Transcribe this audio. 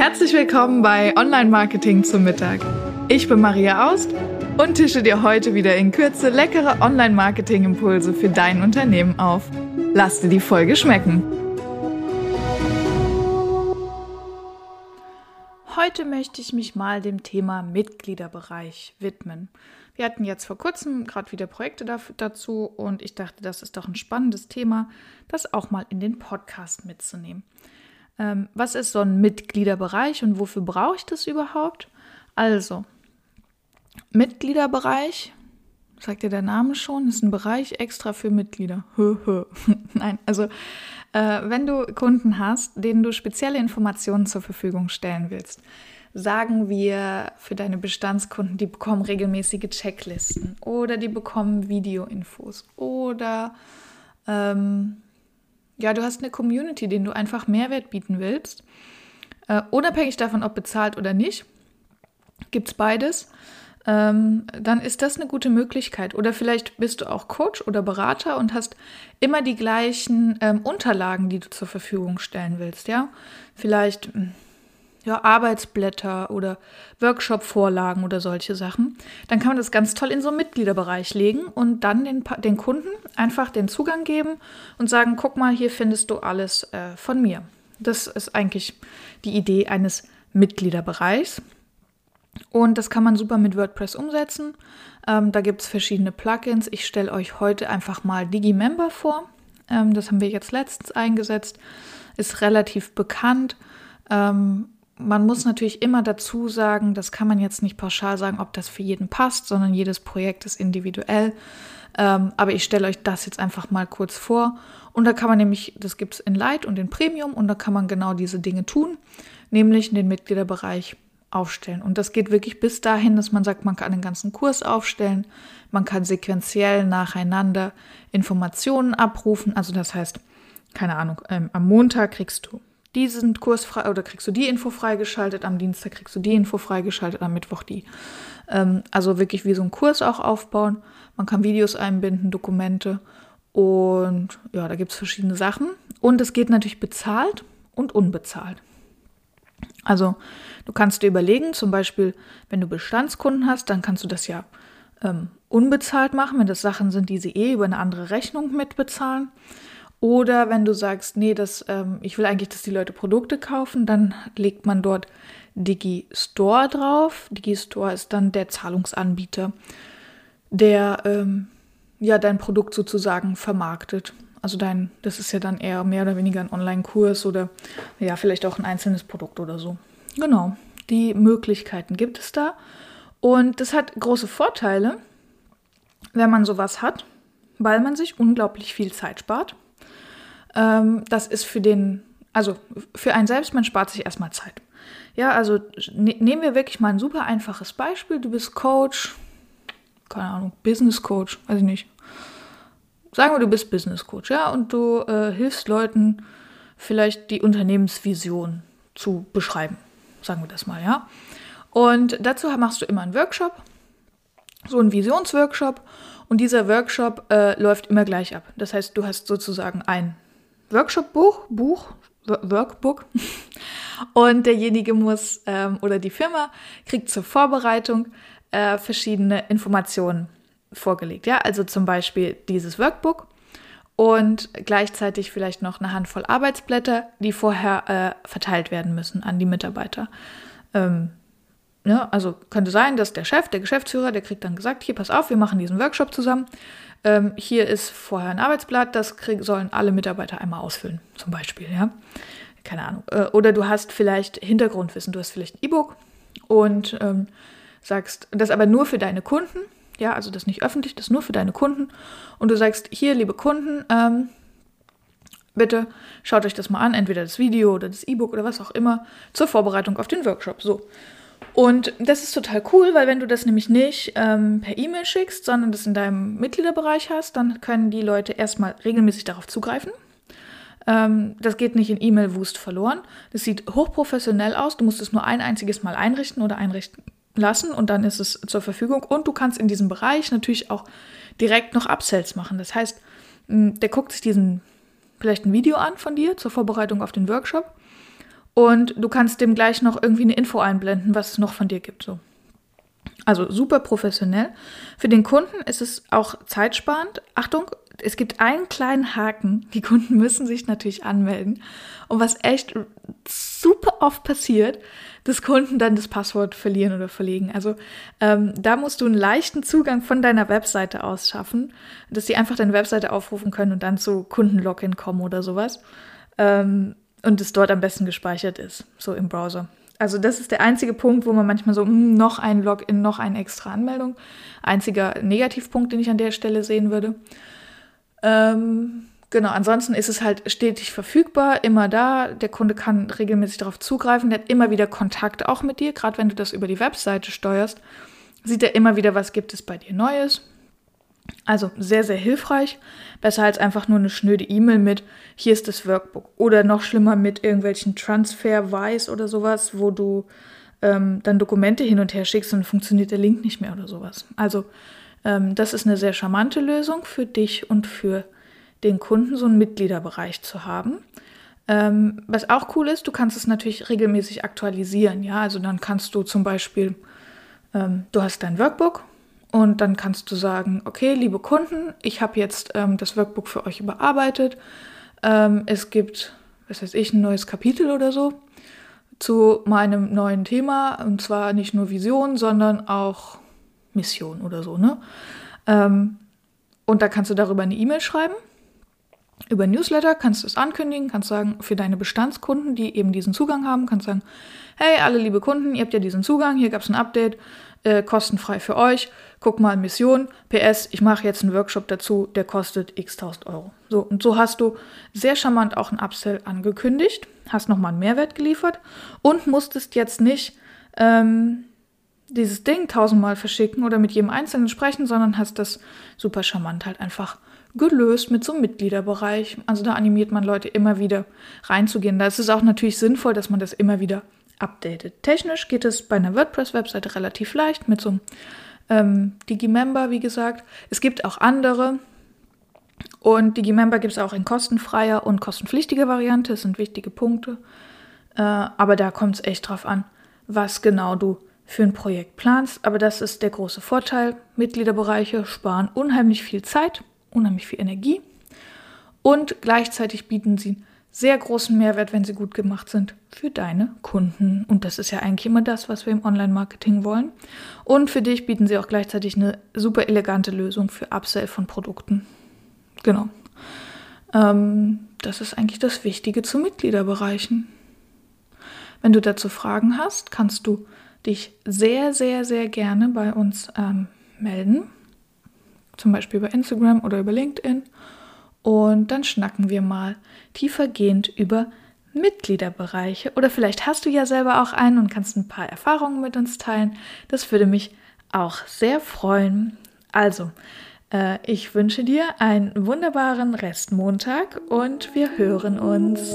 Herzlich willkommen bei Online Marketing zum Mittag. Ich bin Maria Aust und tische dir heute wieder in Kürze leckere Online Marketing Impulse für dein Unternehmen auf. Lass dir die Folge schmecken. Heute möchte ich mich mal dem Thema Mitgliederbereich widmen. Wir hatten jetzt vor kurzem gerade wieder Projekte dazu und ich dachte, das ist doch ein spannendes Thema, das auch mal in den Podcast mitzunehmen. Ähm, was ist so ein Mitgliederbereich und wofür brauche ich das überhaupt? Also, Mitgliederbereich, sagt ja der Name schon, ist ein Bereich extra für Mitglieder. Nein, also äh, wenn du Kunden hast, denen du spezielle Informationen zur Verfügung stellen willst, sagen wir für deine Bestandskunden, die bekommen regelmäßige Checklisten oder die bekommen Videoinfos oder ähm, ja, du hast eine Community, denen du einfach Mehrwert bieten willst, äh, unabhängig davon, ob bezahlt oder nicht, gibt es beides. Ähm, dann ist das eine gute Möglichkeit. Oder vielleicht bist du auch Coach oder Berater und hast immer die gleichen ähm, Unterlagen, die du zur Verfügung stellen willst. Ja, vielleicht hm, ja, Arbeitsblätter oder Workshop-Vorlagen oder solche Sachen, dann kann man das ganz toll in so einen Mitgliederbereich legen und dann den, den Kunden einfach den Zugang geben und sagen, guck mal, hier findest du alles äh, von mir. Das ist eigentlich die Idee eines Mitgliederbereichs. Und das kann man super mit WordPress umsetzen. Ähm, da gibt es verschiedene Plugins. Ich stelle euch heute einfach mal DigiMember vor. Ähm, das haben wir jetzt letztens eingesetzt. Ist relativ bekannt. Ähm, man muss natürlich immer dazu sagen, das kann man jetzt nicht pauschal sagen, ob das für jeden passt, sondern jedes Projekt ist individuell. Ähm, aber ich stelle euch das jetzt einfach mal kurz vor. Und da kann man nämlich, das gibt es in Light und in Premium, und da kann man genau diese Dinge tun, nämlich in den Mitgliederbereich aufstellen. Und das geht wirklich bis dahin, dass man sagt, man kann einen ganzen Kurs aufstellen, man kann sequenziell nacheinander Informationen abrufen. Also das heißt, keine Ahnung, ähm, am Montag kriegst du diesen Kurs frei oder kriegst du die Info freigeschaltet, am Dienstag kriegst du die Info freigeschaltet, am Mittwoch die. Ähm, also wirklich wie so ein Kurs auch aufbauen. Man kann Videos einbinden, Dokumente und ja, da gibt es verschiedene Sachen. Und es geht natürlich bezahlt und unbezahlt. Also du kannst dir überlegen, zum Beispiel, wenn du Bestandskunden hast, dann kannst du das ja ähm, unbezahlt machen, wenn das Sachen sind, die sie eh über eine andere Rechnung mitbezahlen. Oder wenn du sagst, nee, das, ähm, ich will eigentlich, dass die Leute Produkte kaufen, dann legt man dort Digistore drauf. Digistore ist dann der Zahlungsanbieter, der ähm, ja dein Produkt sozusagen vermarktet. Also dein, das ist ja dann eher mehr oder weniger ein Online-Kurs oder ja, vielleicht auch ein einzelnes Produkt oder so. Genau, die Möglichkeiten gibt es da. Und das hat große Vorteile, wenn man sowas hat, weil man sich unglaublich viel Zeit spart. Ähm, das ist für den, also für einen selbst, man spart sich erstmal Zeit. Ja, also ne, nehmen wir wirklich mal ein super einfaches Beispiel. Du bist Coach, keine Ahnung, Business Coach, weiß ich nicht. Sagen wir, du bist Business Coach, ja, und du äh, hilfst Leuten vielleicht die Unternehmensvision zu beschreiben. Sagen wir das mal, ja. Und dazu machst du immer einen Workshop, so einen Visionsworkshop. Und dieser Workshop äh, läuft immer gleich ab. Das heißt, du hast sozusagen ein Workshop-Buch, Buch, Workbook. Und derjenige muss ähm, oder die Firma kriegt zur Vorbereitung äh, verschiedene Informationen vorgelegt. Ja, also zum Beispiel dieses Workbook und gleichzeitig vielleicht noch eine Handvoll Arbeitsblätter, die vorher äh, verteilt werden müssen an die Mitarbeiter. Ähm, ja, also könnte sein, dass der Chef, der Geschäftsführer, der kriegt dann gesagt, hier, pass auf, wir machen diesen Workshop zusammen. Ähm, hier ist vorher ein Arbeitsblatt, das krieg, sollen alle Mitarbeiter einmal ausfüllen, zum Beispiel, ja. Keine Ahnung. Äh, oder du hast vielleicht Hintergrundwissen, du hast vielleicht ein E-Book und ähm, sagst, das aber nur für deine Kunden, ja, also das nicht öffentlich, das nur für deine Kunden. Und du sagst, hier, liebe Kunden, ähm, bitte schaut euch das mal an, entweder das Video oder das E-Book oder was auch immer, zur Vorbereitung auf den Workshop. So. Und das ist total cool, weil wenn du das nämlich nicht ähm, per E-Mail schickst, sondern das in deinem Mitgliederbereich hast, dann können die Leute erstmal regelmäßig darauf zugreifen. Ähm, das geht nicht in E-Mail-Wust verloren. Das sieht hochprofessionell aus. Du musst es nur ein einziges Mal einrichten oder einrichten lassen und dann ist es zur Verfügung. Und du kannst in diesem Bereich natürlich auch direkt noch Upsells machen. Das heißt, der guckt sich diesen vielleicht ein Video an von dir zur Vorbereitung auf den Workshop Und du kannst dem gleich noch irgendwie eine Info einblenden, was es noch von dir gibt. So. Also super professionell. Für den Kunden ist es auch zeitsparend. Achtung, es gibt einen kleinen Haken. Die Kunden müssen sich natürlich anmelden. Und was echt super oft passiert, dass Kunden dann das Passwort verlieren oder verlegen. Also ähm, da musst du einen leichten Zugang von deiner Webseite aus schaffen, dass sie einfach deine Webseite aufrufen können und dann zu Kundenlogin kommen oder sowas. Ähm, und es dort am besten gespeichert ist, so im Browser. Also das ist der einzige Punkt, wo man manchmal so, mh, hm, noch ein Login, noch eine extra Anmeldung. Einziger Negativpunkt, den ich an der Stelle sehen würde. Ähm, genau, ansonsten ist es halt stetig verfügbar, immer da. Der Kunde kann regelmäßig darauf zugreifen. Der hat immer wieder Kontakt auch mit dir. Gerade wenn du das über die Webseite steuerst, sieht er immer wieder, was gibt es bei dir Neues. Also sehr, sehr hilfreich. Besser als einfach nur eine schnöde E-Mail mit, hier ist das Workbook. Oder noch schlimmer mit irgendwelchen Transfer-Wise oder sowas, wo du ähm, dann Dokumente hin und her schickst und funktioniert der Link nicht mehr oder sowas. Also ähm, das ist eine sehr charmante Lösung für dich und für den Kunden, so einen Mitgliederbereich zu haben. Ähm, was auch cool ist, du kannst es natürlich regelmäßig aktualisieren. Ja, also dann kannst du zum Beispiel, ähm, du hast dein Workbook und dann kannst du sagen, okay, liebe Kunden, ich habe jetzt ähm, das Workbook für euch überarbeitet. Ähm, es gibt, was weiß ich, ein neues Kapitel oder so zu meinem neuen Thema. Und zwar nicht nur Vision, sondern auch Mission oder so. Ne? Ähm, und da kannst du darüber eine E-Mail schreiben. Über Newsletter kannst du es ankündigen, kannst sagen, für deine Bestandskunden, die eben diesen Zugang haben, kannst sagen, hey, alle liebe Kunden, ihr habt ja diesen Zugang, hier gab es ein Update, äh, kostenfrei für euch. Guck mal, Mission, PS, ich mache jetzt einen Workshop dazu, der kostet x tausend Euro. So, und so hast du sehr charmant auch einen Upsell angekündigt, hast nochmal einen Mehrwert geliefert und musstest jetzt nicht ähm, dieses Ding tausendmal verschicken oder mit jedem Einzelnen sprechen, sondern hast das super charmant halt einfach gelöst mit so einem Mitgliederbereich. Also da animiert man Leute immer wieder reinzugehen. Da ist es auch natürlich sinnvoll, dass man das immer wieder updatet. Technisch geht es bei einer WordPress-Webseite relativ leicht mit so einem ähm, Digimember, wie gesagt. Es gibt auch andere. Und Digimember gibt es auch in kostenfreier und kostenpflichtiger Variante. Das sind wichtige Punkte. Äh, aber da kommt es echt drauf an, was genau du für ein Projekt planst. Aber das ist der große Vorteil. Mitgliederbereiche sparen unheimlich viel Zeit, unheimlich viel Energie und gleichzeitig bieten sie sehr großen Mehrwert, wenn sie gut gemacht sind, für deine Kunden. Und das ist ja eigentlich immer das, was wir im Online-Marketing wollen. Und für dich bieten sie auch gleichzeitig eine super elegante Lösung für Upsell von Produkten. Genau. Ähm, das ist eigentlich das Wichtige zu Mitgliederbereichen. Wenn du dazu Fragen hast, kannst du dich sehr, sehr, sehr gerne bei uns ähm, melden. Zum Beispiel über Instagram oder über LinkedIn. Und dann schnacken wir mal tiefergehend über Mitgliederbereiche. Oder vielleicht hast du ja selber auch einen und kannst ein paar Erfahrungen mit uns teilen. Das würde mich auch sehr freuen. Also, äh, ich wünsche dir einen wunderbaren Restmontag und wir hören uns.